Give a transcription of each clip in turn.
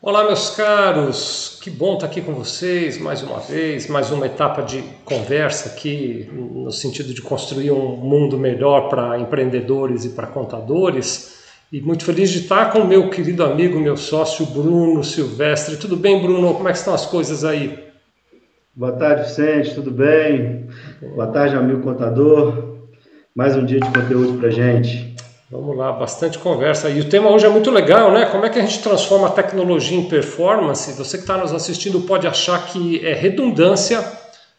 Olá, meus caros, que bom estar aqui com vocês mais uma vez, mais uma etapa de conversa aqui, no sentido de construir um mundo melhor para empreendedores e para contadores. E muito feliz de estar com o meu querido amigo, meu sócio Bruno Silvestre. Tudo bem, Bruno? Como é que estão as coisas aí? Boa tarde, Vicente, tudo bem? Boa tarde, amigo contador. Mais um dia de conteúdo para gente. Vamos lá, bastante conversa. E o tema hoje é muito legal, né? Como é que a gente transforma a tecnologia em performance? Você que está nos assistindo pode achar que é redundância,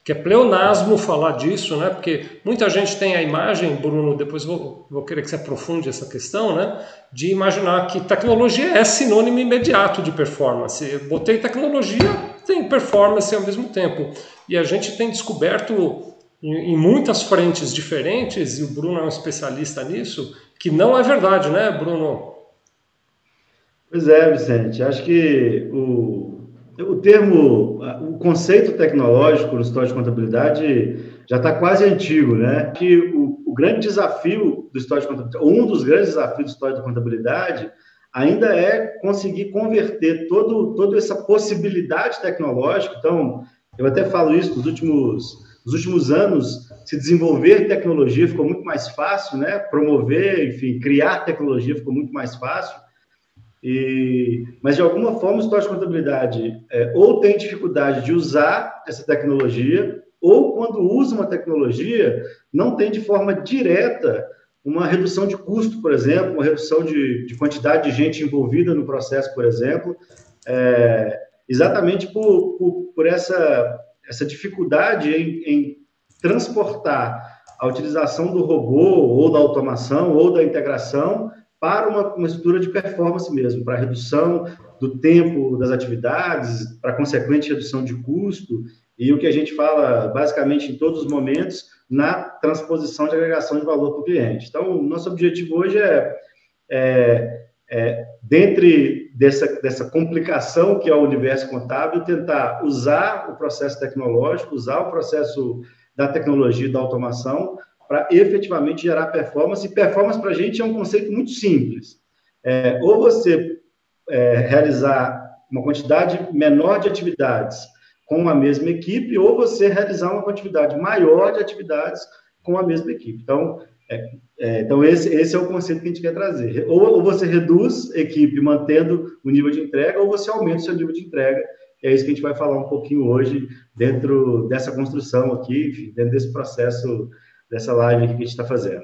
que é pleonasmo falar disso, né? Porque muita gente tem a imagem, Bruno, depois vou, vou querer que você aprofunde essa questão, né? De imaginar que tecnologia é sinônimo imediato de performance. Eu botei tecnologia, tem performance ao mesmo tempo. E a gente tem descoberto em, muitas frentes diferentes, e o Bruno é um especialista nisso, que não é verdade, né, Bruno? Pois é, Vicente. Acho que o, o termo, o conceito tecnológico no história de contabilidade já está quase antigo, né? Que o, o, grande desafio do história de contabilidade, um dos grandes desafios do história de contabilidade, ainda é conseguir converter todo, toda essa possibilidade tecnológica. Então, eu até falo isso nos últimos nos últimos anos, se desenvolver tecnologia ficou muito mais fácil, né? Promover, enfim, criar tecnologia ficou muito mais fácil. E, mas de alguma forma, o história de contabilidade é, ou tem dificuldade de usar essa tecnologia, ou quando usa uma tecnologia, não tem de forma direta uma redução de custo, por exemplo, uma redução de, de quantidade de gente envolvida no processo, por exemplo, é, exatamente por, por, por essa essa dificuldade em, em transportar a utilização do robô ou da automação ou da integração para uma, uma estrutura de performance mesmo, para redução do tempo das atividades, para consequente redução de custo, e o que a gente fala basicamente em todos os momentos na transposição de agregação de valor para o cliente. Então, nosso objetivo hoje é, é, é dentre dessa, dessa complicação que é o universo contábil, tentar usar o processo tecnológico, usar o processo da tecnologia e da automação para efetivamente gerar performance. E performance para a gente é um conceito muito simples. É, ou você é, realizar uma quantidade menor de atividades com a mesma equipe, ou você realizar uma quantidade maior de atividades com a mesma equipe. Então, é, é, então, esse, esse é o conceito que a gente quer trazer. Ou, ou, você reduz equipe mantendo o nível de entrega, ou você aumenta o seu nível de entrega. É isso que a gente vai falar um pouquinho hoje, dentro dessa construção aqui, dentro desse processo, dessa live que a gente está fazendo.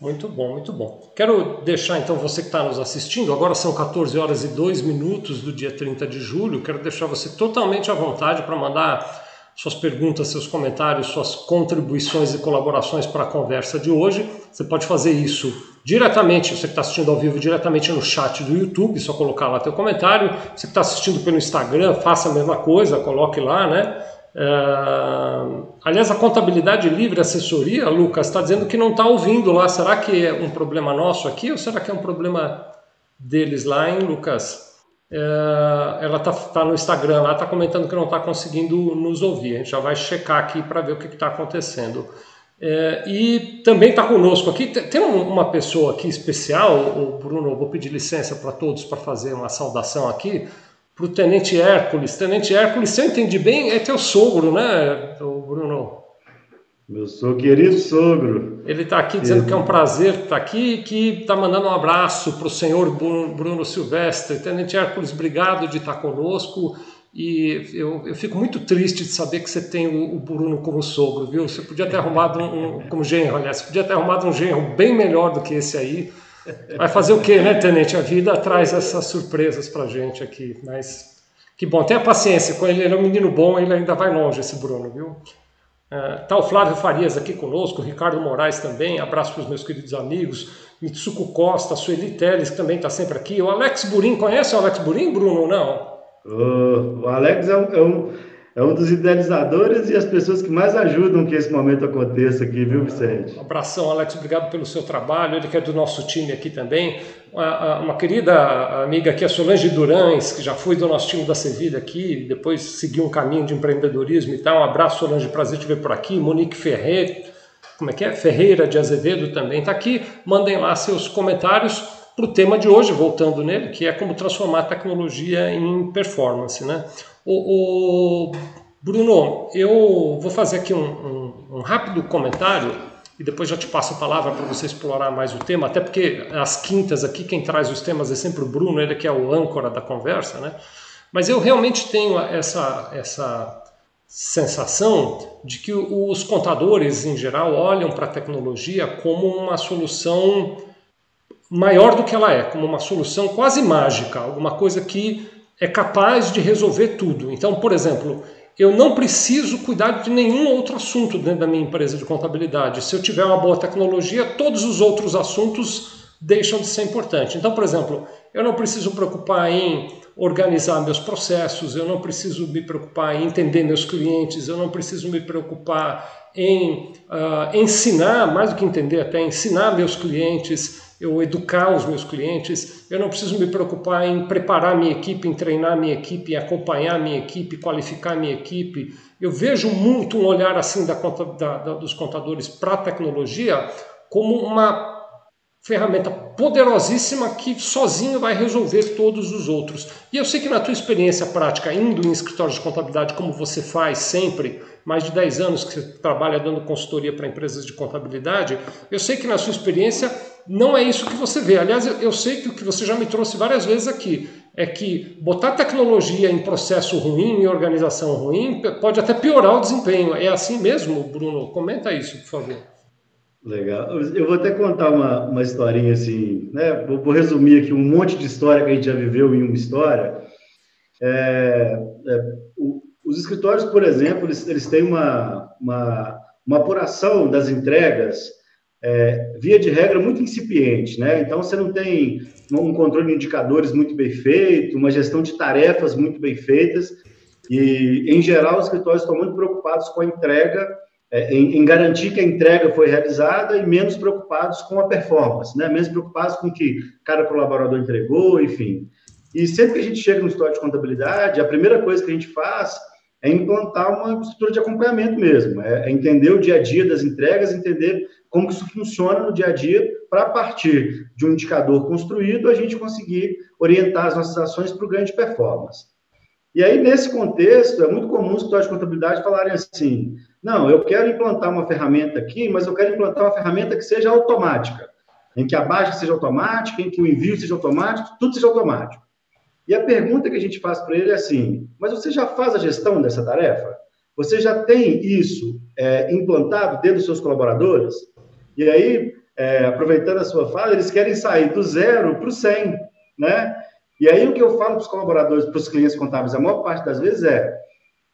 Muito bom, muito bom. Quero deixar então você que está nos assistindo, agora são 14 horas e 2 minutos do dia 30 de julho, quero deixar você totalmente à vontade para mandar suas perguntas, seus comentários, suas contribuições e colaborações para a conversa de hoje. Você pode fazer isso diretamente, você que está assistindo ao vivo, diretamente no chat do YouTube, só colocar lá teu comentário. Você que está assistindo pelo Instagram, faça a mesma coisa, coloque lá, né? Uh, aliás, a contabilidade livre assessoria, Lucas, está dizendo que não está ouvindo lá. Será que é um problema nosso aqui ou será que é um problema deles lá, hein, Lucas? É, ela está tá no Instagram lá, está comentando que não está conseguindo nos ouvir. A gente já vai checar aqui para ver o que está acontecendo. É, e também está conosco aqui, tem uma pessoa aqui especial, o Bruno, vou pedir licença para todos para fazer uma saudação aqui, para o Tenente Hércules. Tenente Hércules, se eu entendi bem, é teu sogro, né, Bruno? Meu sogro, querido sogro. Ele está aqui dizendo que é um prazer estar aqui que está mandando um abraço para o senhor Bruno Silvestre. Tenente Hércules, obrigado de estar conosco. E eu, eu, fico muito triste de saber que você tem o, o Bruno como sogro, viu? Você podia ter arrumado um, um como genro, aliás, você podia ter arrumado um genro bem melhor do que esse aí. Vai fazer o quê, né, Tenente? A vida traz essas surpresas para gente aqui, mas que bom. Tenha paciência com ele, ele é um menino bom, ele ainda vai longe, esse Bruno, viu? Está o Flávio Farias aqui conosco, o Ricardo Moraes também, abraço para os meus queridos amigos, Mitsuko Costa, Sueli Teles, que também está sempre aqui, o Alex Burim, conhece o Alex Burim, Bruno, ou não? O Alex é um, é um, é um dos idealizadores e as pessoas que mais ajudam que esse momento aconteça aqui, viu, Vicente? Um abração, Alex, obrigado pelo seu trabalho, ele que é do nosso time aqui também, uma querida amiga aqui, a Solange Durães, que já foi do nosso time da Sevilha aqui, depois seguiu um caminho de empreendedorismo e tal. Um abraço, Solange, prazer te ver por aqui. Monique Ferreira, como é que é? Ferreira de Azevedo também está aqui. Mandem lá seus comentários. para o tema de hoje, voltando nele, que é como transformar tecnologia em performance. Né? O, o Bruno, eu vou fazer aqui um, um, um rápido comentário e depois já te passo a palavra para você explorar mais o tema, até porque as quintas aqui, quem traz os temas é sempre o Bruno, ele que é o âncora da conversa, né? Mas eu realmente tenho essa, essa sensação de que os contadores, em geral, olham para a tecnologia como uma solução maior do que ela é, como uma solução quase mágica, alguma coisa que é capaz de resolver tudo. Então, por exemplo, eu não preciso cuidar de nenhum outro assunto dentro da minha empresa de contabilidade. Se eu tiver uma boa tecnologia, todos os outros assuntos deixam de ser importantes. Então, por exemplo, eu não preciso preocupar em organizar meus processos, eu não preciso me preocupar em entender meus clientes, eu não preciso me preocupar em uh, ensinar, mais do que entender, até ensinar meus clientes eu educar os meus clientes, eu não preciso me preocupar em preparar minha equipe, em treinar minha equipe, em acompanhar minha equipe, qualificar minha equipe. Eu vejo muito um olhar assim da, da, da, dos contadores para a tecnologia como uma ferramenta poderosíssima que sozinho vai resolver todos os outros. E eu sei que na tua experiência prática, indo em escritórios de contabilidade, como você faz sempre, mais de 10 anos que você trabalha dando consultoria para empresas de contabilidade, eu sei que na sua experiência não é isso que você vê. Aliás, eu sei que o que você já me trouxe várias vezes aqui é que botar tecnologia em processo ruim, em organização ruim, pode até piorar o desempenho. É assim mesmo, Bruno? Comenta isso, por favor. Legal. Eu vou até contar uma, uma historinha assim, né? Vou, vou, resumir aqui um monte de história que a gente já viveu em uma história. É, é, o, os escritórios, por exemplo, eles, eles têm uma, uma, uma apuração das entregas, é, via de regra, muito incipiente, né? Então, você não tem um controle de indicadores muito bem feito, uma gestão de tarefas muito bem feitas, e, em geral, os escritórios estão muito preocupados com a entrega é, em, em, garantir que a entrega foi realizada e menos preocupados com a performance, né? menos preocupados com o que cada colaborador entregou, enfim. E sempre que a gente chega no história de contabilidade, a primeira coisa que a gente faz é implantar uma estrutura de acompanhamento mesmo, é, é entender o dia a dia das entregas, entender como isso funciona no dia a dia, para a partir de um indicador construído, a gente conseguir orientar as nossas ações para o ganho de performance. E aí, nesse contexto, é muito comum os escritórios de contabilidade falarem assim: não, eu quero implantar uma ferramenta aqui, mas eu quero implantar uma ferramenta que seja automática, em que a baixa seja automática, em que o envio seja automático, tudo seja automático. E a pergunta que a gente faz para ele é assim: mas você já faz a gestão dessa tarefa? Você já tem isso é, implantado dentro dos seus colaboradores? E aí, é, aproveitando a sua fala, eles querem sair do zero para o 100, né? E aí o que eu falo para os colaboradores, para os clientes contábeis, a maior parte das vezes é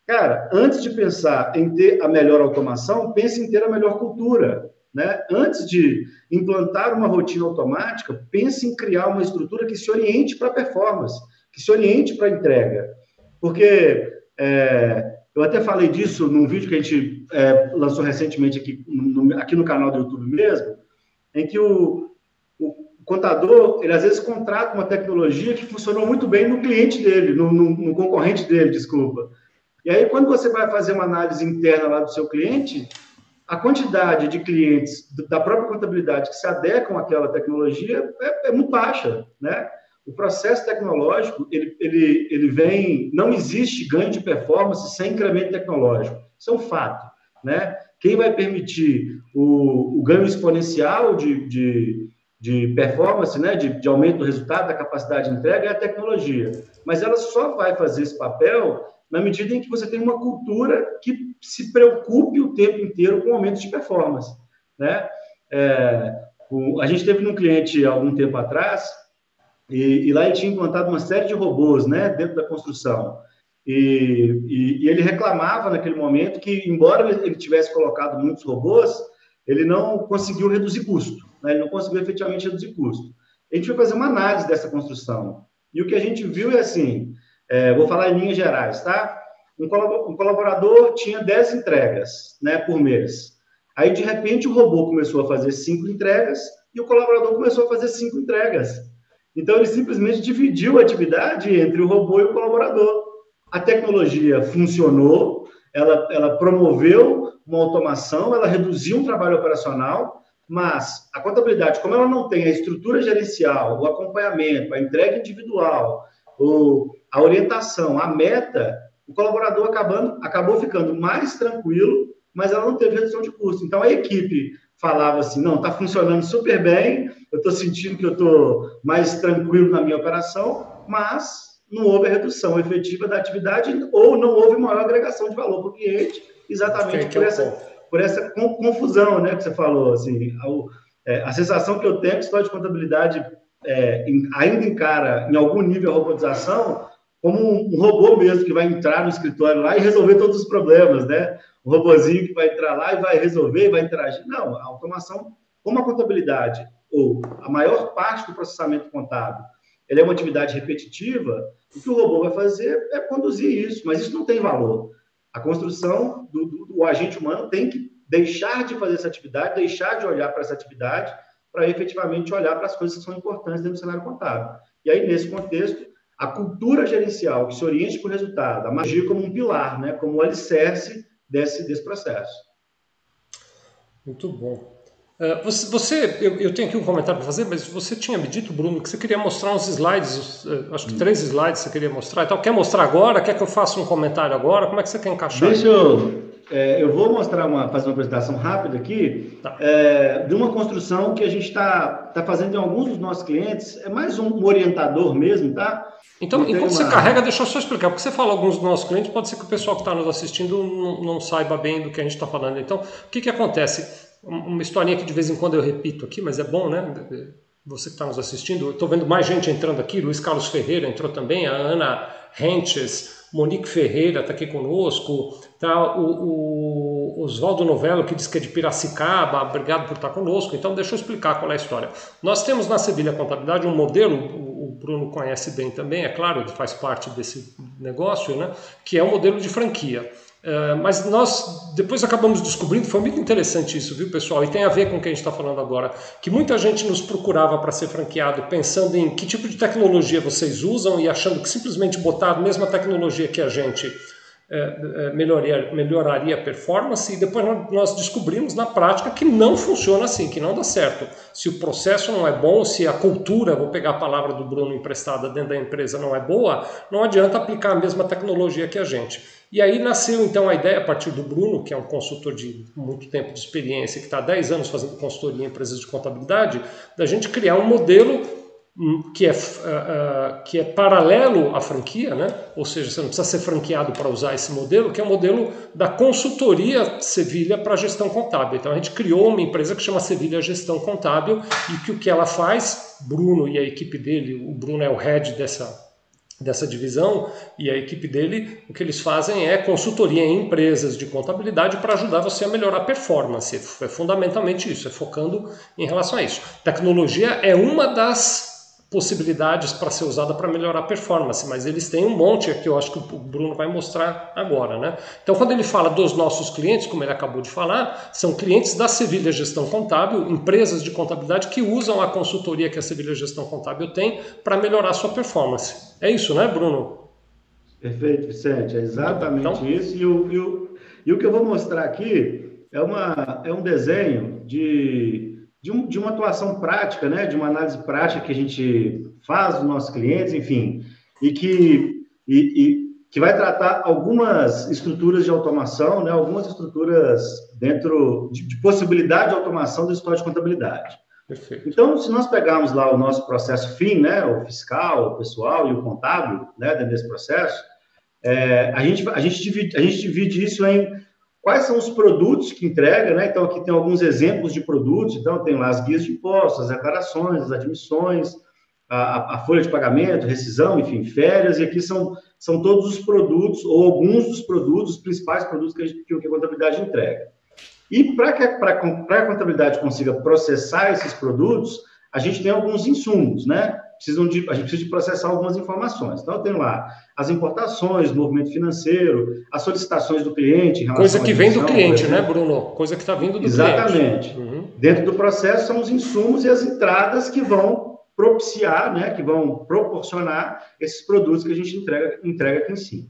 Cara, antes de pensar em ter a melhor automação, pense em ter a melhor cultura. Né? Antes de implantar uma rotina automática, pense em criar uma estrutura que se oriente para a performance, que se oriente para a entrega. Porque é, eu até falei disso num vídeo que a gente é, lançou recentemente aqui no, aqui no canal do YouTube mesmo, em que o, o contador, ele às vezes contrata uma tecnologia que funcionou muito bem no cliente dele, no, no, no concorrente dele, desculpa. E aí, quando você vai fazer uma análise interna lá do seu cliente, a quantidade de clientes da própria contabilidade que se adequam àquela tecnologia é, é muito baixa, né? O processo tecnológico, ele, ele, ele vem... Não existe ganho de performance sem incremento tecnológico. Isso é um fato, né? Quem vai permitir o, o ganho exponencial de, de, de performance, né? De, de aumento do resultado, da capacidade de entrega, é a tecnologia. Mas ela só vai fazer esse papel na medida em que você tem uma cultura que se preocupe o tempo inteiro com aumento de performance, né? É, o, a gente teve um cliente algum tempo atrás e, e, lá ele tinha implantado uma série de robôs, né, dentro da construção. E, e, e ele reclamava naquele momento que, embora ele, tivesse colocado muitos robôs, ele não conseguiu reduzir custo, né? ele não conseguiu efetivamente reduzir custo. A gente foi fazer uma análise dessa construção e o que a gente viu é assim: é, vou falar em linhas gerais, tá? Um colaborador tinha 10 entregas né, por mês. Aí, de repente, o robô começou a fazer cinco entregas e o colaborador começou a fazer cinco entregas. Então, ele simplesmente dividiu a atividade entre o robô e o colaborador. A tecnologia funcionou, ela, ela promoveu uma automação, ela reduziu um trabalho operacional, Mas a contabilidade, como ela não tem a estrutura gerencial, o acompanhamento, a entrega individual, o, a orientação, a meta, o colaborador acabando, acabou ficando mais tranquilo, mas ela não teve redução de custo. Então a equipe falava assim: não, está funcionando super bem, eu estou sentindo que eu estou mais tranquilo na minha operação, mas não houve redução efetiva da atividade ou não houve maior agregação de valor para o cliente, exatamente por essa, por essa confusão né, que você falou. Assim, a, é, a sensação que eu tenho é que o história de contabilidade é, ainda encara, em algum nível, a robotização como um, um, robô mesmo que vai entrar no escritório lá e resolver todos os problemas, né? Um robozinho que vai entrar lá e vai resolver, vai interagir. Não, a automação, como a contabilidade, ou a maior parte do processamento contábil, ele é uma atividade repetitiva, o que o robô vai fazer é conduzir isso, mas isso não tem valor. A construção do, do, do agente humano tem que deixar de fazer essa atividade, deixar de olhar para essa atividade, para efetivamente olhar para as coisas que são importantes dentro do cenário contábil. E aí, nesse contexto, a cultura gerencial que se oriente para o resultado, a magia como um pilar, né, como o alicerce desse, desse processo. Muito bom. Uh, você, eu, tenho aqui um comentário para fazer, mas você tinha me dito, Bruno, que você queria mostrar uns slides, uh, acho que três slides você queria mostrar. Então, quer mostrar agora? Quer que eu faça um comentário agora? Como é que você quer encaixar? Deixa eu, é, eu vou mostrar uma, fazer uma apresentação rápida aqui tá. é, de uma construção que a gente está tá fazendo em alguns dos nossos clientes. É mais um, orientador mesmo, tá? Então, enquanto uma... você carrega, deixa eu só explicar, porque você fala alguns dos nossos clientes, pode ser que o pessoal que está nos assistindo não, não, saiba bem do que a gente está falando. Então, o que, que acontece? Uma historinha que de vez em quando eu repito aqui, mas é bom, né? Você que está nos assistindo, estou vendo mais gente entrando aqui, Luiz Carlos Ferreira entrou também, a Ana Rentes, Monique Ferreira está aqui conosco, tá? o, o Oswaldo Novello, que diz que é de Piracicaba, obrigado por estar conosco. Então, deixa eu explicar qual é a história. Nós temos na Sevilha Contabilidade um modelo, o Bruno conhece bem também, é claro, ele faz parte desse negócio, né? que é o um modelo de franquia. Uh, mas nós depois acabamos descobrindo, foi muito interessante isso, viu pessoal? E tem a ver com o que a gente está falando agora, que muita gente nos procurava para ser franqueado pensando em que tipo de tecnologia vocês usam e achando que simplesmente botar a mesma tecnologia que a gente é, melhoraria, melhoraria a performance, e depois nós descobrimos na prática que não funciona assim, que não dá certo. Se o processo não é bom, se a cultura, vou pegar a palavra do Bruno emprestada dentro da empresa, não é boa, não adianta aplicar a mesma tecnologia que a gente. E aí nasceu então a ideia a partir do Bruno, que é um consultor de muito tempo de experiência, que está há 10 anos fazendo consultoria em empresas de contabilidade, da gente criar um modelo que é, uh, uh, que é paralelo à franquia, né? ou seja, você não precisa ser franqueado para usar esse modelo, que é o modelo da consultoria Sevilha para gestão contábil. Então a gente criou uma empresa que chama Sevilha Gestão Contábil e que o que ela faz, Bruno e a equipe dele, o Bruno é o head dessa dessa divisão e a equipe dele, o que eles fazem é consultoria em empresas de contabilidade para ajudar você a melhorar a performance. É fundamentalmente isso, é focando em relação a isso. Tecnologia é uma das possibilidades para ser usada para melhorar a performance, mas eles têm um monte que eu acho que o Bruno vai mostrar agora, né? Então, quando ele fala dos nossos clientes, como ele acabou de falar, são clientes da Sevilha Gestão Contábil, empresas de contabilidade que usam a consultoria que a Sevilha Gestão Contábil tem para melhorar a sua performance. É isso, né, Bruno? Perfeito, Vicente, é exatamente então, isso. E o, e, o, e o que eu vou mostrar aqui é, uma, é um desenho de de, um, de uma atuação prática, né, de uma análise prática que a gente faz dos nossos clientes, enfim, e que, e, e, que vai tratar algumas estruturas de automação, né, algumas estruturas dentro de, de possibilidade de automação do histórico de contabilidade. Perfeito. Então, se nós pegarmos lá o nosso processo FIM, né, o fiscal, o pessoal e o contábil, né, dentro desse processo, é, a, gente, a, gente divide, a gente divide isso em Quais são os produtos que entrega, né? Então, aqui tem alguns exemplos de produtos. Então, tem lá as guias de impostos, as declarações, as admissões, a, a, folha de pagamento, rescisão, enfim, férias. E aqui são, são todos os produtos, ou alguns dos produtos, os principais produtos que a, gente, que a contabilidade entrega. E para que, a contabilidade consiga processar esses produtos, a gente tem alguns insumos, né? Precisam de, a gente precisa de processar algumas informações. Então, eu tenho lá as importações, movimento financeiro, as solicitações do cliente. Coisa que vem do cliente, né, Bruno? Coisa que está vindo do Exatamente. cliente. Exatamente. Uhum. Dentro do processo são os insumos e as entradas que vão propiciar, né, que vão proporcionar esses produtos que a gente entrega, entrega aqui em cima.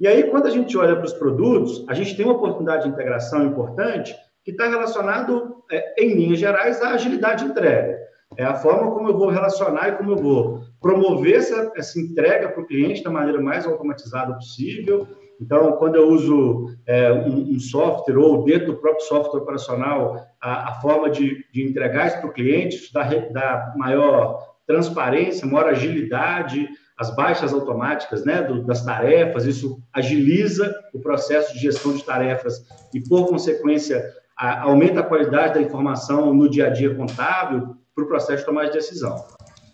E aí, quando a gente olha para os produtos, a gente tem uma oportunidade de integração importante, que está relacionado, é, em linhas gerais, à agilidade de entrega. É a forma como eu vou relacionar e como eu vou promover essa, essa entrega para o cliente da maneira mais automatizada possível. Então, quando eu uso é, um, um, software ou dentro do próprio software operacional, a, a forma de, de entregar isso para o cliente, isso dá, dá maior transparência, maior agilidade, as baixas automáticas né, do, das tarefas, isso agiliza o processo de gestão de tarefas e, por consequência, a, aumenta a qualidade da informação no dia a dia contábil para o processo de tomada de decisão.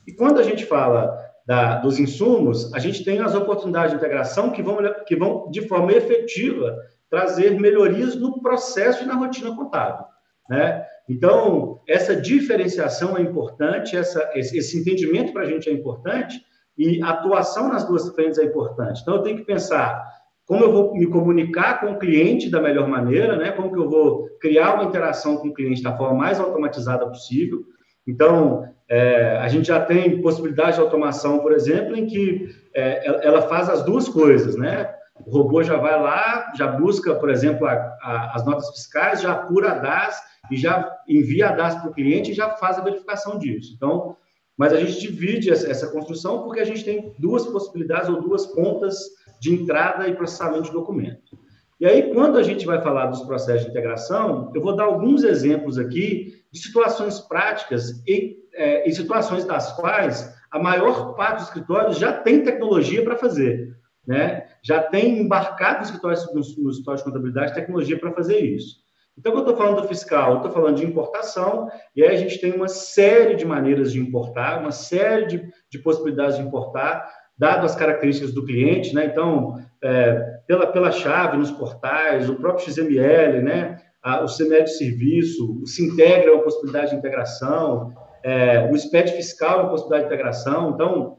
E quando a gente fala da, dos insumos, a gente tem as oportunidades de integração que vão, que vão, de forma efetiva, trazer melhorias no processo e na rotina contábil. Né? Então, essa diferenciação é importante, essa, esse, esse entendimento para a gente é importante, e a atuação nas duas frentes é importante. Então, eu tenho que pensar como eu vou me comunicar com o cliente da melhor maneira, né? como que eu vou criar uma interação com o cliente da forma mais automatizada possível. Então, é, a gente já tem possibilidade de automação, por exemplo, em que é, ela faz as duas coisas, né? O robô já vai lá, já busca, por exemplo, a, a, as notas fiscais, já apura a DAS e já envia a DAS para o cliente e já faz a verificação disso. Então, mas a gente divide essa, essa construção porque a gente tem duas possibilidades ou duas pontas de entrada e processamento de documento. E aí, quando a gente vai falar dos processos de integração, eu vou dar alguns exemplos aqui de situações práticas e, é, situações das quais a maior parte dos escritórios já tem tecnologia para fazer, né? Já tem embarcado nos escritórios, nos escritórios de contabilidade tecnologia para fazer isso. Então, quando eu estou falando do fiscal, eu estou falando de importação, e aí a gente tem uma série de maneiras de importar, uma série de, de possibilidades de importar, dado as características do cliente, né? Então, é, pela, pela chave nos portais, o próprio XML, né? A, o CML de serviço, o Sintegra é uma possibilidade de integração, é, o SPED fiscal é uma possibilidade de integração. Então,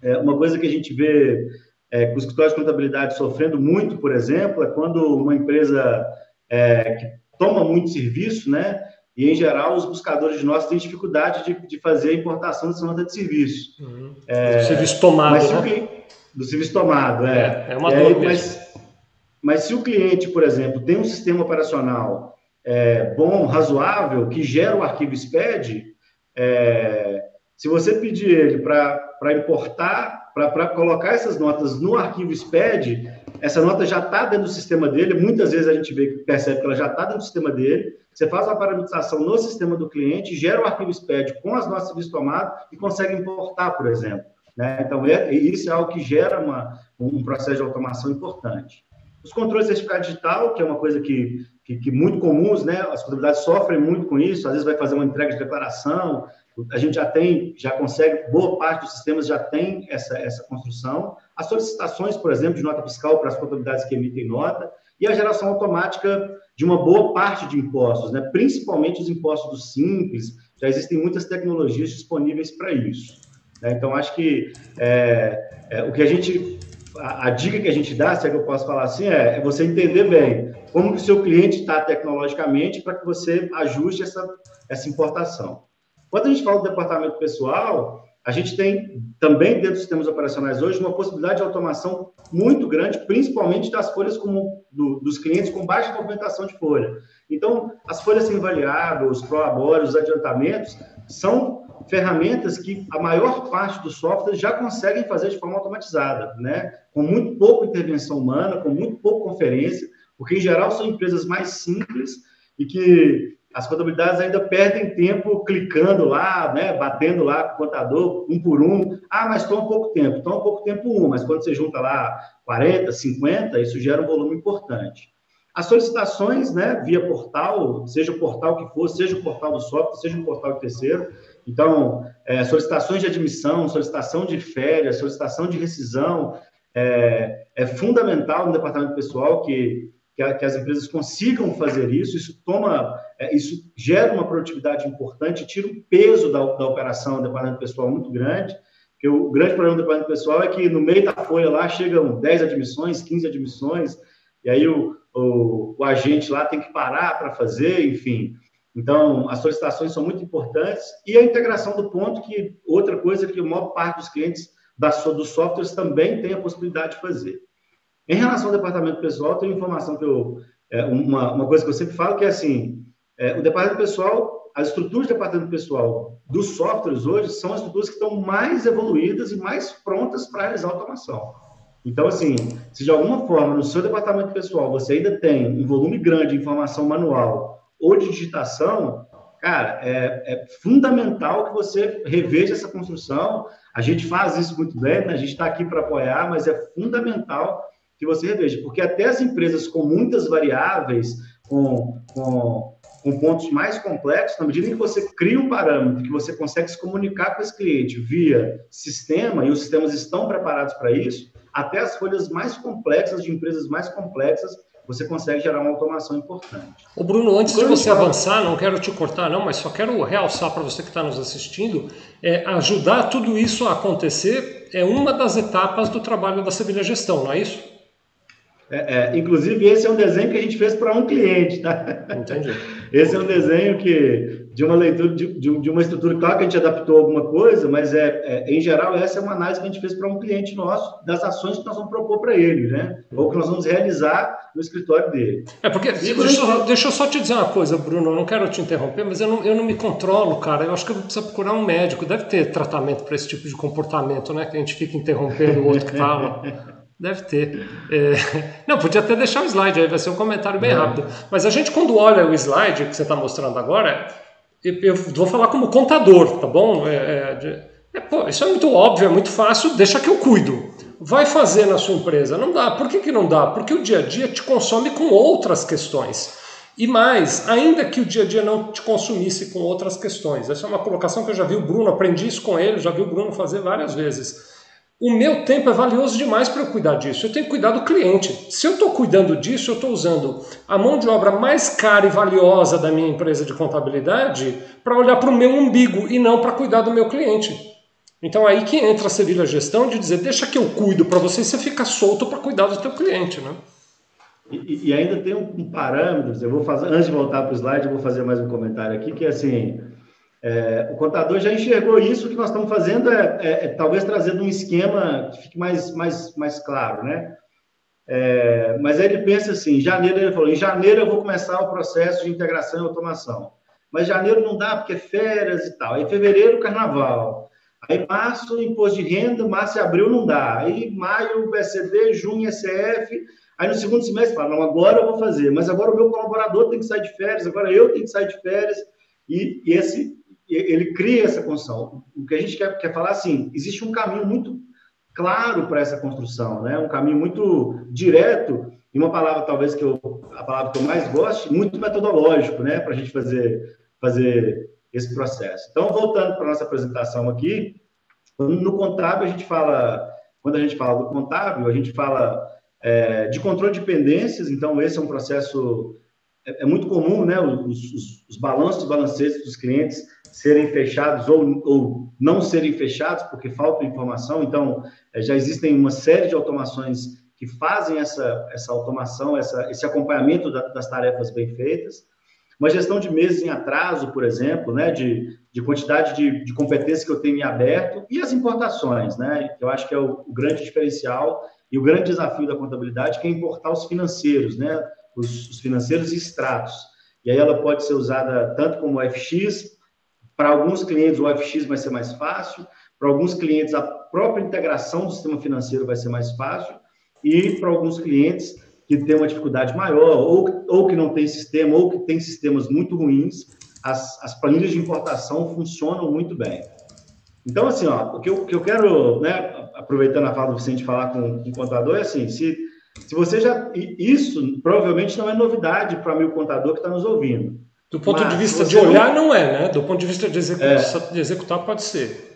é, uma coisa que a gente vê é, com os escritórios de contabilidade sofrendo muito, por exemplo, é quando uma empresa é, que toma muito serviço, né? E, em geral, os buscadores de nós têm dificuldade de, de fazer a importação dessa nota de serviço. Uhum. É, do serviço tomado, mas né? Do serviço tomado, é. É, é uma dor mas, mas se o cliente, por exemplo, tem um sistema operacional é, bom, razoável, que gera o arquivo SPED, é, se você pedir ele para importar, para colocar essas notas no arquivo SPED, essa nota já está dentro do sistema dele, muitas vezes a gente vê, percebe que ela já está dentro do sistema dele, você faz a parametrização no sistema do cliente, gera o arquivo SPED com as notas de tomado e consegue importar, por exemplo. Né? Então, é, isso é algo que gera uma, um processo de automação importante. Os controles de certificado digital, que é uma coisa que, que, que muito comuns, né? as contabilidades sofrem muito com isso, às vezes vai fazer uma entrega de declaração, a gente já tem, já consegue, boa parte dos sistemas já tem essa, essa construção. As solicitações, por exemplo, de nota fiscal para as contabilidades que emitem nota, e a geração automática de uma boa parte de impostos, né? principalmente os impostos simples, já existem muitas tecnologias disponíveis para isso. Né? Então, acho que é, é, o que a gente, a, a, dica que a gente dá, se é que eu posso falar assim, é, é você entender bem como que o seu cliente está tecnologicamente para que você ajuste essa, essa importação. Quando a gente fala do departamento pessoal, a gente tem também dentro dos sistemas operacionais hoje uma possibilidade de automação muito grande, principalmente das folhas com, do, dos clientes com baixa movimentação de folha. Então, as folhas sem variável, os proabórios, os adiantamentos, são ferramentas que a maior parte dos softwares já conseguem fazer de forma automatizada, né? com muito pouco intervenção humana, com muito pouco conferência, porque em geral são empresas mais simples e que as contabilidades ainda perdem tempo clicando lá, né, batendo lá com o contador, um por um. Ah, mas toma pouco tempo. Toma pouco tempo um, mas quando você junta lá 40, 50, isso gera um volume importante. As solicitações, né, via portal, seja o portal que for, seja o portal do software, seja um portal terceiro. Então, é, solicitações de admissão, solicitação de férias, solicitação de rescisão, é, é fundamental no departamento pessoal que que, a, que as empresas consigam fazer isso, isso toma, é, isso gera uma produtividade importante, tira o peso da, da operação do departamento pessoal muito grande, porque o grande problema do departamento pessoal é que no meio da folha lá chegam 10 admissões, 15 admissões, e aí o, o, o agente lá tem que parar para fazer, enfim. Então, as solicitações são muito importantes e a integração do ponto, que outra coisa que a maior parte dos clientes dos softwares também tem a possibilidade de fazer. Em relação ao departamento pessoal, tem informação que eu, é, uma, uma coisa que eu sempre falo que é assim, é, o departamento pessoal, as estruturas de departamento pessoal dos softwares hoje são as estruturas que estão mais evoluídas e mais prontas para realizar automação. Então, assim, se de alguma forma no seu departamento pessoal você ainda tem um volume grande de informação manual ou de digitação, cara, é, é fundamental que você reveja essa construção. A gente faz isso muito bem, né? a gente está aqui para apoiar, mas é fundamental que você reveja, porque até as empresas com muitas variáveis, com, com, com pontos mais complexos, na medida em que você cria um parâmetro, que você consegue se comunicar com esse cliente via sistema, e os sistemas estão preparados para isso, até as folhas mais complexas, de empresas mais complexas, você consegue gerar uma automação importante. O Bruno, antes Quando de você fala... avançar, não quero te cortar não, mas só quero realçar para você que está nos assistindo, é, ajudar tudo isso a acontecer é uma das etapas do trabalho da Sevilha Gestão, não é isso? É, é, inclusive, esse é um desenho que a gente fez para um cliente, tá? Entendi. Esse é um desenho que de uma leitura de, de, uma estrutura, claro que a gente adaptou alguma coisa, mas é, é, em geral essa é uma análise que a gente fez para um cliente nosso das ações que nós vamos propor para ele, né? Ou que nós vamos realizar no escritório dele. É porque deixa, eu, deixa eu só te dizer uma coisa, Bruno, eu não quero te interromper, mas eu não, eu não me controlo, cara. Eu acho que eu preciso procurar um médico. Deve ter tratamento para esse tipo de comportamento, né? Que a gente fica interrompendo o outro que fala. Deve ter. É... Não, podia até deixar o slide aí, vai ser um comentário bem rápido. Mas a gente, quando olha o slide que você está mostrando agora, eu vou falar como contador, tá bom? É, é, é, pô, isso é muito óbvio, é muito fácil, deixa que eu cuido. Vai fazer na sua empresa? Não dá. Por que, que não dá? Porque o dia a dia te consome com outras questões. E mais, ainda que o dia a dia não te consumisse com outras questões. Essa é uma colocação que eu já vi o Bruno, aprendi isso com ele, já vi o Bruno fazer várias vezes. O meu tempo é valioso demais para eu cuidar disso. Eu tenho que cuidar do cliente. Se eu estou cuidando disso, eu estou usando a mão de obra mais cara e valiosa da minha empresa de contabilidade para olhar para o meu umbigo e não para cuidar do meu cliente. Então aí que entra a Sevilha Gestão de dizer, deixa que eu cuido para você e você fica solto para cuidar do teu cliente, né? E, e ainda tem um, um parâmetro, eu vou fazer, antes de voltar para o slide, eu vou fazer mais um comentário aqui, que é assim, é, o contador já enxergou isso, o que nós estamos fazendo é, é, é, talvez trazendo um esquema que fique mais, mais, mais claro, né? É, mas aí ele pensa assim, em janeiro, ele falou, em janeiro eu vou começar o processo de integração e automação. Mas janeiro não dá, porque é férias e tal. Aí fevereiro, carnaval. Aí março, imposto de renda, março e abril não dá. Aí maio, BCD, junho, ECF. Aí no segundo semestre fala, não, agora eu vou fazer. Mas agora o meu colaborador tem que sair de férias, agora eu tenho que sair de férias. E, e esse ele cria essa construção. O que a gente quer, quer falar assim, existe um caminho muito claro para essa construção, né? Um caminho muito direto e uma palavra talvez que eu a palavra que eu mais gosto, muito metodológico, né? Para a gente fazer fazer esse processo. Então, voltando para nossa apresentação aqui, no contábil a gente fala, quando a gente fala do contábil, a gente fala é, de controle de pendências. Então, esse é um processo é, é muito comum, né? Os, os, os balanços, os balancetes dos clientes serem fechados ou, ou não serem fechados porque falta informação. Então, é, já existem uma série de automações que fazem essa, essa automação, essa, esse acompanhamento da, das tarefas bem feitas. Uma gestão de meses em atraso, por exemplo, né, de, de quantidade de, de competências que eu tenho em aberto e as importações, né, eu acho que é o, o grande diferencial e o grande desafio da contabilidade, que é importar os financeiros, né, os, os financeiros e extratos. E aí ela pode ser usada tanto como FX, para alguns clientes, o OFX vai ser mais fácil. Para alguns clientes, a própria integração do sistema financeiro vai ser mais fácil. E para alguns clientes que têm uma dificuldade maior, ou, ou que não tem sistema, ou que tem sistemas muito ruins, as, as planilhas de importação funcionam muito bem. Então, assim, ó, o que eu, que eu quero, né, aproveitando a fala do Vicente falar com, com o contador, é assim, se, se você já... Isso provavelmente não é novidade para o contador que está nos ouvindo. Do ponto Mas, de vista de olhar, não... não... é, né? Do ponto de vista de executar, é. de executar, pode ser.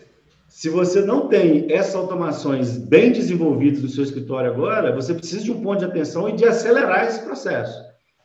Se você não tem essas automações bem desenvolvidas no seu escritório agora, você precisa de um ponto de atenção e de acelerar esse processo.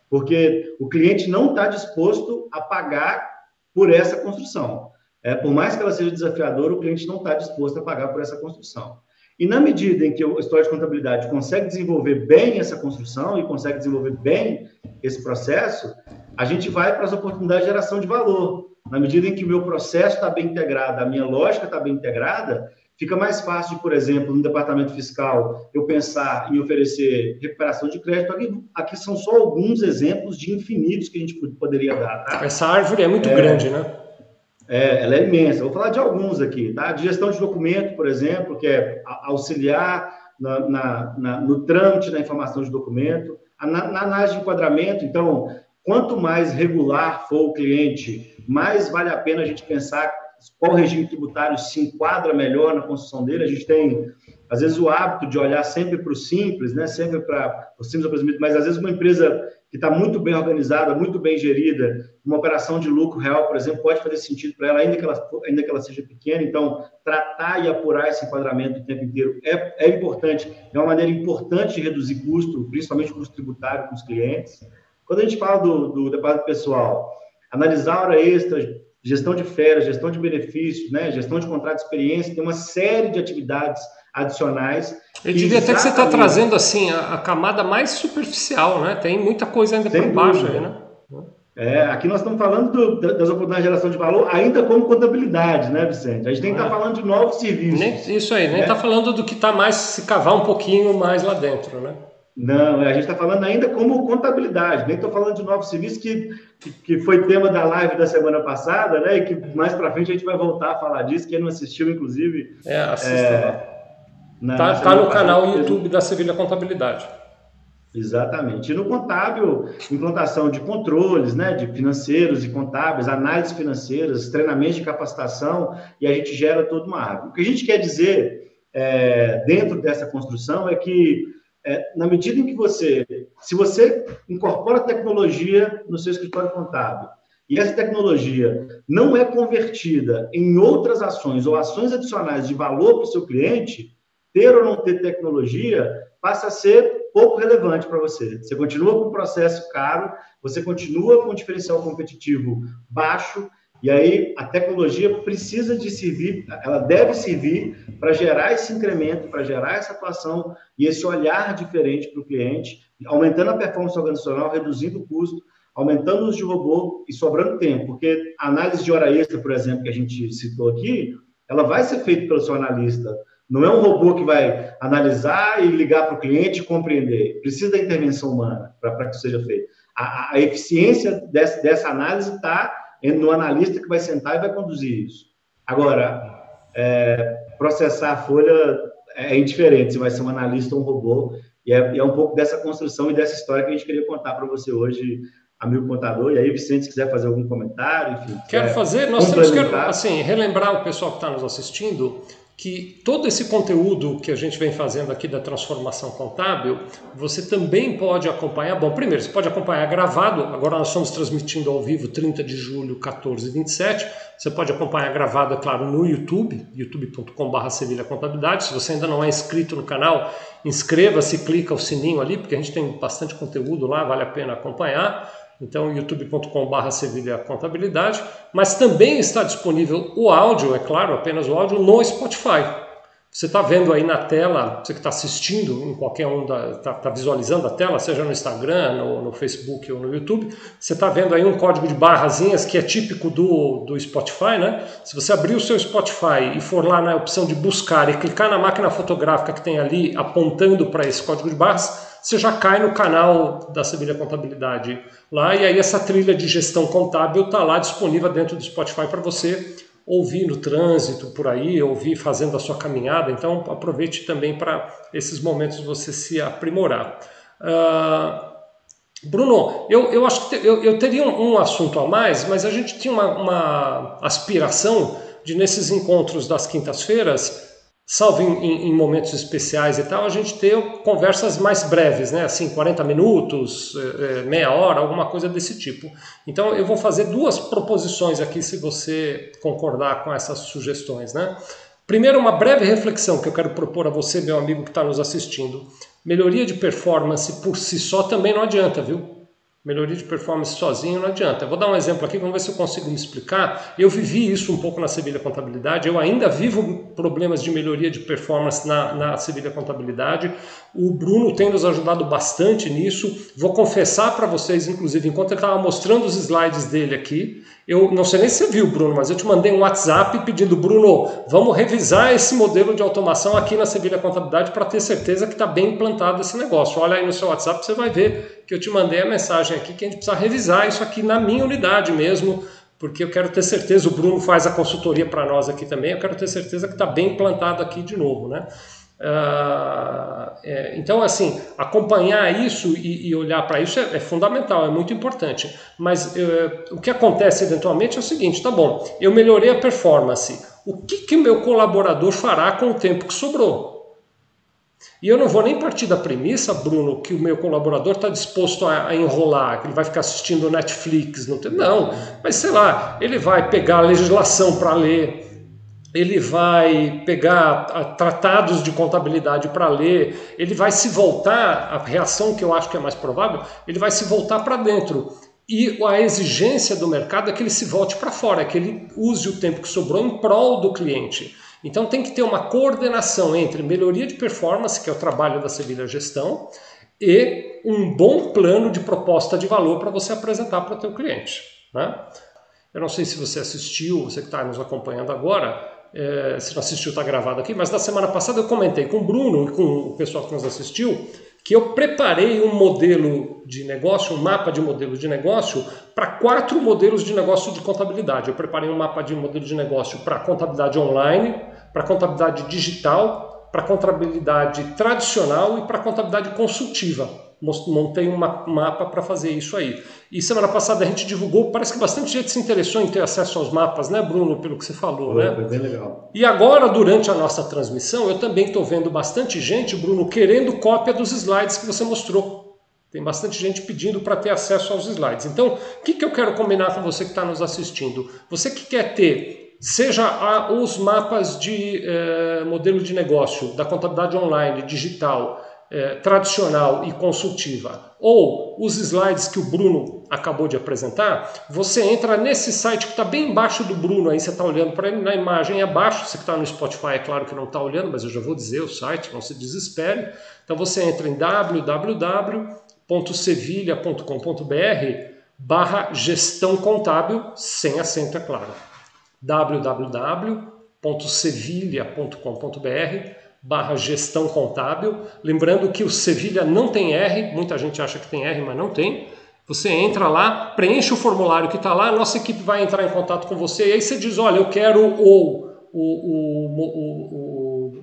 Porque o cliente não está disposto a pagar por essa construção. É, por mais que ela seja desafiadora, o cliente não está disposto a pagar por essa construção. E na medida em que o história de contabilidade consegue desenvolver bem essa construção e consegue desenvolver bem esse processo, a gente vai para as oportunidades de geração de valor. Na medida em que o meu processo está bem integrado, a minha lógica está bem integrada, Fica mais fácil, por exemplo, no departamento fiscal, eu pensar em oferecer recuperação de crédito. Aqui, aqui são só alguns exemplos de infinitos que a gente poderia dar. Tá? Essa árvore é muito é, grande, né? É, ela é imensa. Vou falar de alguns aqui, tá? De gestão de documento, por exemplo, que é auxiliar na, na, na, no trâmite da informação de documento, na, na análise de enquadramento. Então, quanto mais regular for o cliente, mais vale a pena a gente pensar qual regime tributário se enquadra melhor na construção dele. A gente tem, às vezes, o hábito de olhar sempre para o simples, né? sempre para o simples mas às vezes uma empresa que está muito bem organizada, muito bem gerida, uma operação de lucro real, por exemplo, pode fazer sentido para ela, ainda que ela, ainda que ela seja pequena. Então, tratar e apurar esse enquadramento o tempo inteiro é, é importante, é uma maneira importante de reduzir custo, principalmente custo tributário com os clientes. Quando a gente fala do, do pessoal, analisar hora extra, gestão de férias, gestão de benefícios, né, gestão de contrato de experiência, tem uma série de atividades adicionais. Eu diria até que você está trazendo assim a, a, camada mais superficial, né? Tem muita coisa ainda por baixo aí, né? É, aqui nós estamos falando do, das oportunidades de geração de valor, ainda como contabilidade, né, Vicente? A gente tem que estar tá é. falando de novos serviços. Nem, isso aí, nem está né? falando do que está mais, se cavar um pouquinho mais lá dentro, né? Não, a gente está falando ainda como contabilidade, nem estou falando de novos serviços que, que foi tema da live da semana passada, né? E que mais para frente a gente vai voltar a falar disso. Quem não assistiu, inclusive. É, assista é, lá. Está tá no canal passada, YouTube da Sevilha Contabilidade. Exatamente. E no contábil, implantação de controles, né, de financeiros e contábeis, análises financeiras, treinamentos de capacitação, e a gente gera toda uma árvore. O que a gente quer dizer é, dentro dessa construção é que é, na medida em que você, se você incorpora tecnologia no seu escritório contábil, e essa tecnologia não é convertida em outras ações ou ações adicionais de valor para o seu cliente, ter ou não ter tecnologia passa a ser pouco relevante para você. Você continua com um processo caro, você continua com um diferencial competitivo baixo, e aí a tecnologia precisa de servir, ela deve servir para gerar esse incremento, para gerar essa atuação e esse olhar diferente para o cliente, aumentando a performance organizacional, reduzindo o custo, aumentando o uso de robô e sobrando tempo, porque a análise de hora extra, por exemplo, que a gente citou aqui, ela vai ser feita pelo seu analista. Não é um robô que vai analisar e ligar para o cliente e compreender. Precisa da intervenção humana para que isso seja feito. A, a eficiência dessa, dessa análise está no analista que vai sentar e vai conduzir isso. Agora, é, processar a folha é indiferente se vai ser um analista ou um robô, e é, e é um pouco dessa construção e dessa história que a gente queria contar para você hoje, amigo contador. E aí, Vicente, se quiser fazer algum comentário, enfim. Quero fazer, nós temos que assim, relembrar o pessoal que está nos assistindo que todo esse conteúdo que a gente vem fazendo aqui da transformação contábil, você também pode acompanhar. Bom, primeiro, você pode acompanhar gravado, agora nós estamos transmitindo ao vivo 30 de julho, 14 e 27. Você pode acompanhar gravado, é claro, no YouTube, youtube.com.br Sevilha Contabilidade. Se você ainda não é inscrito no canal, inscreva-se, clica o sininho ali, porque a gente tem bastante conteúdo lá, vale a pena acompanhar então youtube.com.br Sevilha Contabilidade, mas também está disponível o áudio, é claro, apenas o áudio no Spotify. Você está vendo aí na tela, você que está assistindo em qualquer um, está tá visualizando a tela, seja no Instagram, no, no Facebook ou no YouTube, você está vendo aí um código de barrazinhas que é típico do, do Spotify, né? Se você abrir o seu Spotify e for lá na opção de buscar e clicar na máquina fotográfica que tem ali apontando para esse código de barras, você já cai no canal da Sevilha Contabilidade lá e aí essa trilha de gestão contábil está lá disponível dentro do Spotify para você ouvir no trânsito por aí, ouvir fazendo a sua caminhada. Então aproveite também para esses momentos você se aprimorar. Uh, Bruno, eu, eu acho que te, eu, eu, teria um, um, assunto a mais, mas a gente tinha uma, uma aspiração de nesses encontros das quintas-feiras salvo em, em, em, momentos especiais e tal, a gente ter conversas mais breves, né? Assim, 40 minutos, é, meia hora, alguma coisa desse tipo. Então, eu vou fazer duas proposições aqui, se você concordar com essas sugestões, né? Primeiro, uma breve reflexão que eu quero propor a você, meu amigo que está nos assistindo. Melhoria de performance por si só também não adianta, viu? Melhoria de performance sozinho não adianta. Eu vou dar um exemplo aqui, vamos ver se eu consigo me explicar. Eu vivi isso um pouco na Sevilha Contabilidade, eu ainda vivo problemas de melhoria de performance na, na Sevilha Contabilidade. O Bruno tem nos ajudado bastante nisso. Vou confessar para vocês, inclusive, enquanto ele estava mostrando os slides dele aqui, Eu não sei nem se você viu, Bruno, mas eu te mandei um WhatsApp pedindo, Bruno, vamos revisar esse modelo de automação aqui na Sevilha Contabilidade para ter certeza que está bem implantado esse negócio. Olha aí no seu WhatsApp, você vai ver que eu te mandei a mensagem aqui que a gente precisa revisar isso aqui na minha unidade mesmo, porque eu quero ter certeza, o Bruno faz a consultoria para nós aqui também, eu quero ter certeza que está bem implantado aqui de novo, né? Uh, é, então, assim, acompanhar isso e, e olhar para isso é, é, fundamental, é muito importante. Mas uh, o que acontece eventualmente é o seguinte: tá bom, eu melhorei a performance. O que, que meu colaborador fará com o tempo que sobrou? E eu não vou nem partir da premissa, Bruno, que o meu colaborador está disposto a, a, enrolar, que ele vai ficar assistindo Netflix. Não, tem, não, mas sei lá, ele vai pegar a legislação para ler ele vai pegar tratados de contabilidade para ler, ele vai se voltar, a reação que eu acho que é mais provável, ele vai se voltar para dentro. E a exigência do mercado é que ele se volte para fora, é que ele use o tempo que sobrou em prol do cliente. Então tem que ter uma coordenação entre melhoria de performance, que é o trabalho da Sevilha Gestão, e um bom plano de proposta de valor para você apresentar para o teu cliente. Né? Eu não sei se você assistiu, você que está nos acompanhando agora, é, se não assistiu, está gravado aqui, mas na semana passada eu comentei com o Bruno e com o pessoal que nos assistiu que eu preparei um modelo de negócio, um mapa de modelo de negócio para quatro modelos de negócio de contabilidade. Eu preparei um mapa de modelo de negócio para contabilidade online, para contabilidade digital, para contabilidade tradicional e para contabilidade consultiva montei um mapa para fazer isso aí. E semana passada a gente divulgou, parece que bastante gente se interessou em ter acesso aos mapas, né, Bruno, pelo que você falou, foi, né? Foi bem legal. E agora, durante a nossa transmissão, eu também estou vendo bastante gente, Bruno, querendo cópia dos slides que você mostrou. Tem bastante gente pedindo para ter acesso aos slides. Então, o que, que eu quero combinar com você que está nos assistindo? Você que quer ter seja a, os mapas de eh, modelo de negócio, da contabilidade online, digital, é, tradicional e consultiva, ou os slides que o Bruno acabou de apresentar, você entra nesse site que está bem embaixo do Bruno, aí você está olhando para ele na imagem abaixo, você que está no Spotify é claro que não está olhando, mas eu já vou dizer o site, não se desespere. Então você entra em www.sevilha.com.br barra gestão contábil, sem acento é claro. www.sevilha.com.br barra gestão contábil. Lembrando que o Sevilha não tem R, muita gente acha que tem R, mas não tem. Você entra lá, preenche o formulário que está lá, a nossa equipe vai entrar em contato com você e aí você diz, olha, eu quero o, o, o,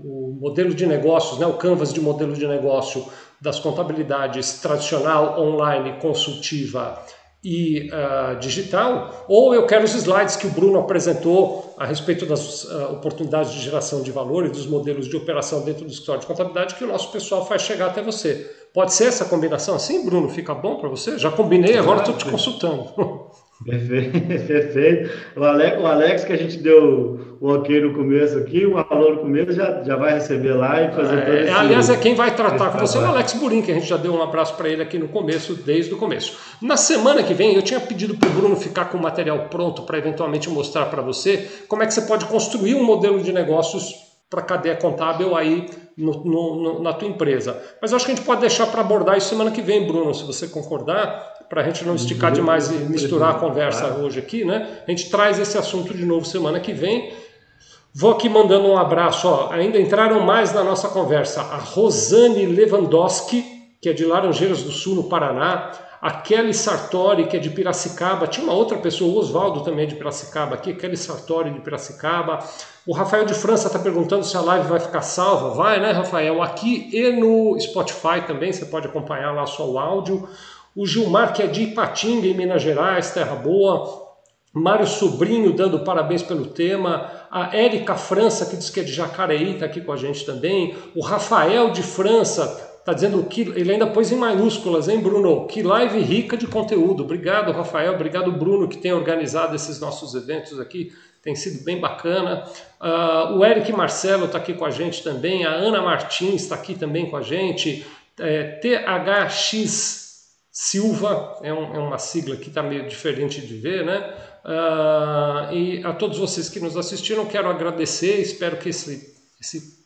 o, modelo de negócios, né, o canvas de modelo de negócio das contabilidades tradicional, online, consultiva e uh, digital, ou eu quero os slides que o Bruno apresentou a respeito das uh, oportunidades de geração de valor e dos modelos de operação dentro do escritório de contabilidade que o nosso pessoal faz chegar até você. Pode ser essa combinação assim, Bruno? Fica bom para você? Já combinei, agora estou te consultando. Perfeito, perfeito. O Alex, o Alex, que a gente deu o ok no começo aqui, o alô no começo, já, já vai receber lá e fazer todo é, esse, Aliás, é quem vai tratar com você, é o Alex Burim, que a gente já deu um abraço para ele aqui no começo, desde o começo. Na semana que vem, eu tinha pedido para o Bruno ficar com o material pronto para eventualmente mostrar para você como é que você pode construir um modelo de negócios para a cadeia contábil aí no, no, na tua empresa. Mas eu acho que a gente pode deixar para abordar isso semana que vem, Bruno, se você concordar para a gente não esticar demais e misturar a conversa hoje aqui, né? A gente traz esse assunto de novo semana que vem. Vou aqui mandando um abraço, ó. Ainda entraram mais na nossa conversa a Rosane Lewandowski, que é de Laranjeiras do Sul, no Paraná, a Kelly Sartori, que é de Piracicaba, tinha uma outra pessoa, o Oswaldo também é de Piracicaba aqui, Kelly Sartori de Piracicaba. O Rafael de França está perguntando se a live vai ficar salva. Vai, né, Rafael? Aqui e no Spotify também, você pode acompanhar lá só o áudio o Gilmar, que é de Ipatinga, em Minas Gerais, Terra Boa, Mário Sobrinho dando parabéns pelo tema, a Érica França, que diz que é de Jacareí, está aqui com a gente também, o Rafael de França está dizendo que ele ainda pôs em maiúsculas, hein, Bruno? Que live rica de conteúdo. Obrigado, Rafael. Obrigado, Bruno, que tem organizado esses nossos eventos aqui. Tem sido bem bacana. Uh, o Eric Marcelo está aqui com a gente também. A Ana Martins está aqui também com a gente. É, THX Silva é, um, é uma sigla que está meio diferente de ver, né? Uh, e a todos vocês que nos assistiram, quero agradecer. Espero que esse, esse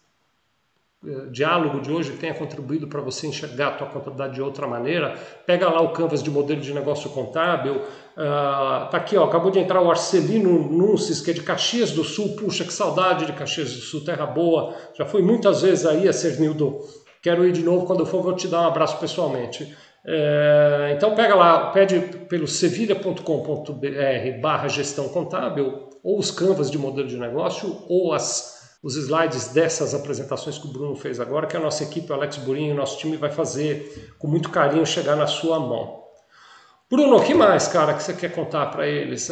eh, diálogo de hoje tenha contribuído para você enxergar a tua contabilidade de outra maneira. Pega lá o Canvas de modelo de negócio contábil. Uh, tá aqui, ó, acabou de entrar o Arcelino Nunces, que é de Caxias do Sul. Puxa, que saudade de Caxias do Sul, terra boa. Já fui muitas vezes aí a Cernildo. Quero ir de novo, quando eu for vou te dar um abraço pessoalmente. É, então pega lá, pede pelo sevilha.com.br barra gestão contábil, ou os canvas de modelo de negócio, ou as, os slides dessas apresentações que o Bruno fez agora, que a nossa equipe, o Alex Burinho, nosso time vai fazer com muito carinho chegar na sua mão. Bruno, o que mais, cara, que você quer contar para eles?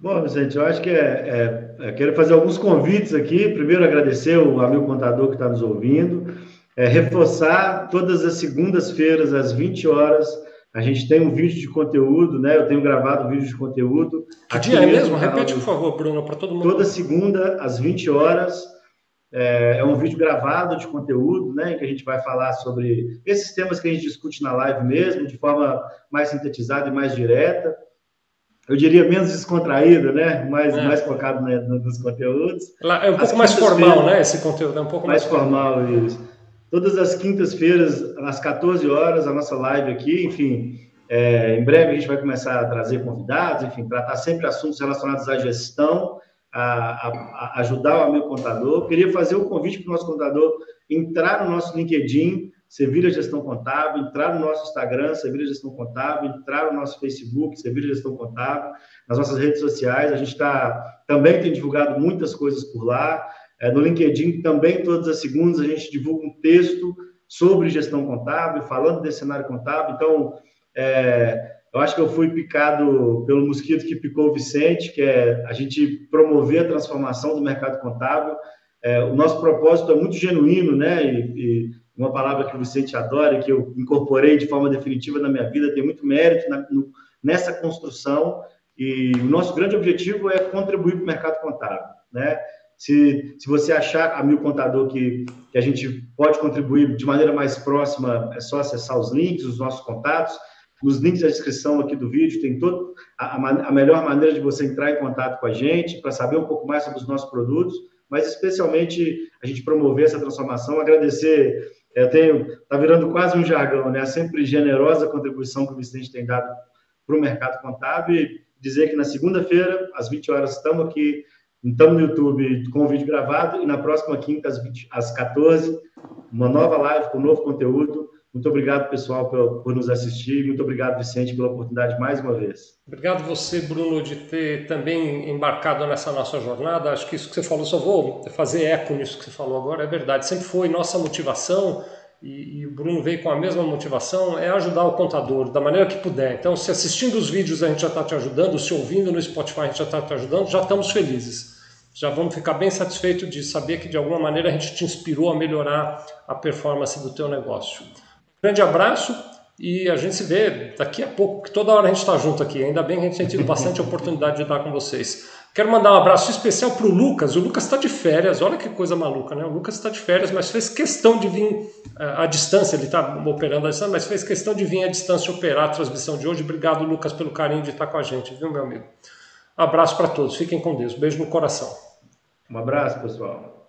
Bom, Vicente, eu acho que é, é, quero fazer alguns convites aqui. Primeiro, agradecer o amigo contador que está nos ouvindo é, reforçar todas as segundas-feiras, às 20 horas, a gente tem um vídeo de conteúdo, né? Eu tenho gravado vídeo de conteúdo. Que dia é mesmo? Repete, por favor, Bruno, para todo mundo. Toda segunda, às 20 horas, é, é, um vídeo gravado de conteúdo, né? Que a gente vai falar sobre esses temas que a gente discute na live mesmo, de forma mais sintetizada e mais direta. Eu diria menos descontraída, né? Mais, é. mais focado né, nos conteúdos. É um pouco mais formal, né? Esse conteúdo é um pouco mais, mais formal, formal isso todas as quintas-feiras, às 14 horas, a nossa live aqui, enfim. É, em breve a gente vai começar a trazer convidados, enfim, tratar sempre assuntos relacionados à gestão, a, a, a ajudar o amigo contador. Queria fazer um convite para o nosso contador entrar no nosso LinkedIn, Sevilha Gestão Contábil, entrar no nosso Instagram, Sevilha Gestão Contábil, entrar no nosso Facebook, Sevilha Gestão Contábil, nas nossas redes sociais. A gente está também tem divulgado muitas coisas por lá. É, no LinkedIn, também todas as segundas, a gente divulga um texto sobre gestão contábil, falando desse cenário contábil. Então, é, eu acho que eu fui picado pelo mosquito que picou o Vicente, que é a gente promover a transformação do mercado contábil. É, o nosso propósito é muito genuíno, né? E, e, uma palavra que o Vicente adora, que eu incorporei de forma definitiva na minha vida, tem muito mérito na, no, nessa construção. E o nosso grande objetivo é contribuir para o mercado contábil, né? Se, se você achar, amigo contador, que, que a gente pode contribuir de maneira mais próxima, é só acessar os links, os nossos contatos. Nos links da descrição aqui do vídeo tem todo a, a melhor maneira de você entrar em contato com a gente para saber um pouco mais sobre os nossos produtos, mas especialmente a gente promover essa transformação, agradecer. Eu tenho, está virando quase um jargão, né? A sempre generosa contribuição que o Vicente tem dado para o mercado contábil e dizer que na segunda-feira, às 20 horas, estamos aqui então, no YouTube com o vídeo gravado e na próxima quinta, às, 20, às 14, uma nova live com novo conteúdo. Muito obrigado, pessoal, por, por, nos assistir. Muito obrigado, Vicente, pela oportunidade mais uma vez. Obrigado você, Bruno, de ter também embarcado nessa nossa jornada. Acho que isso que você falou, só vou fazer eco nisso que você falou agora, é verdade. Sempre foi nossa motivação, e, e o Bruno veio com a mesma motivação, é ajudar o contador da maneira que puder. Então, se assistindo os vídeos a gente já está te ajudando, se ouvindo no Spotify a gente já está te ajudando, já estamos felizes já vamos ficar bem satisfeitos de saber que de alguma maneira a gente te inspirou a melhorar a performance do teu negócio. Grande abraço e a gente se vê daqui a pouco, que toda hora a gente está junto aqui. Ainda bem que a gente tem tido bastante oportunidade de estar com vocês. Quero mandar um abraço especial para o Lucas. O Lucas está de férias, olha que coisa maluca, né? O Lucas está de férias, mas fez questão de vir eh, à distância. Ele está operando à distância, mas fez questão de vir à distância operar a transmissão de hoje. Obrigado, Lucas, pelo carinho de estar com a gente, viu, meu amigo? Abraço para todos, fiquem com Deus. Beijo no coração. Um abraço, pessoal.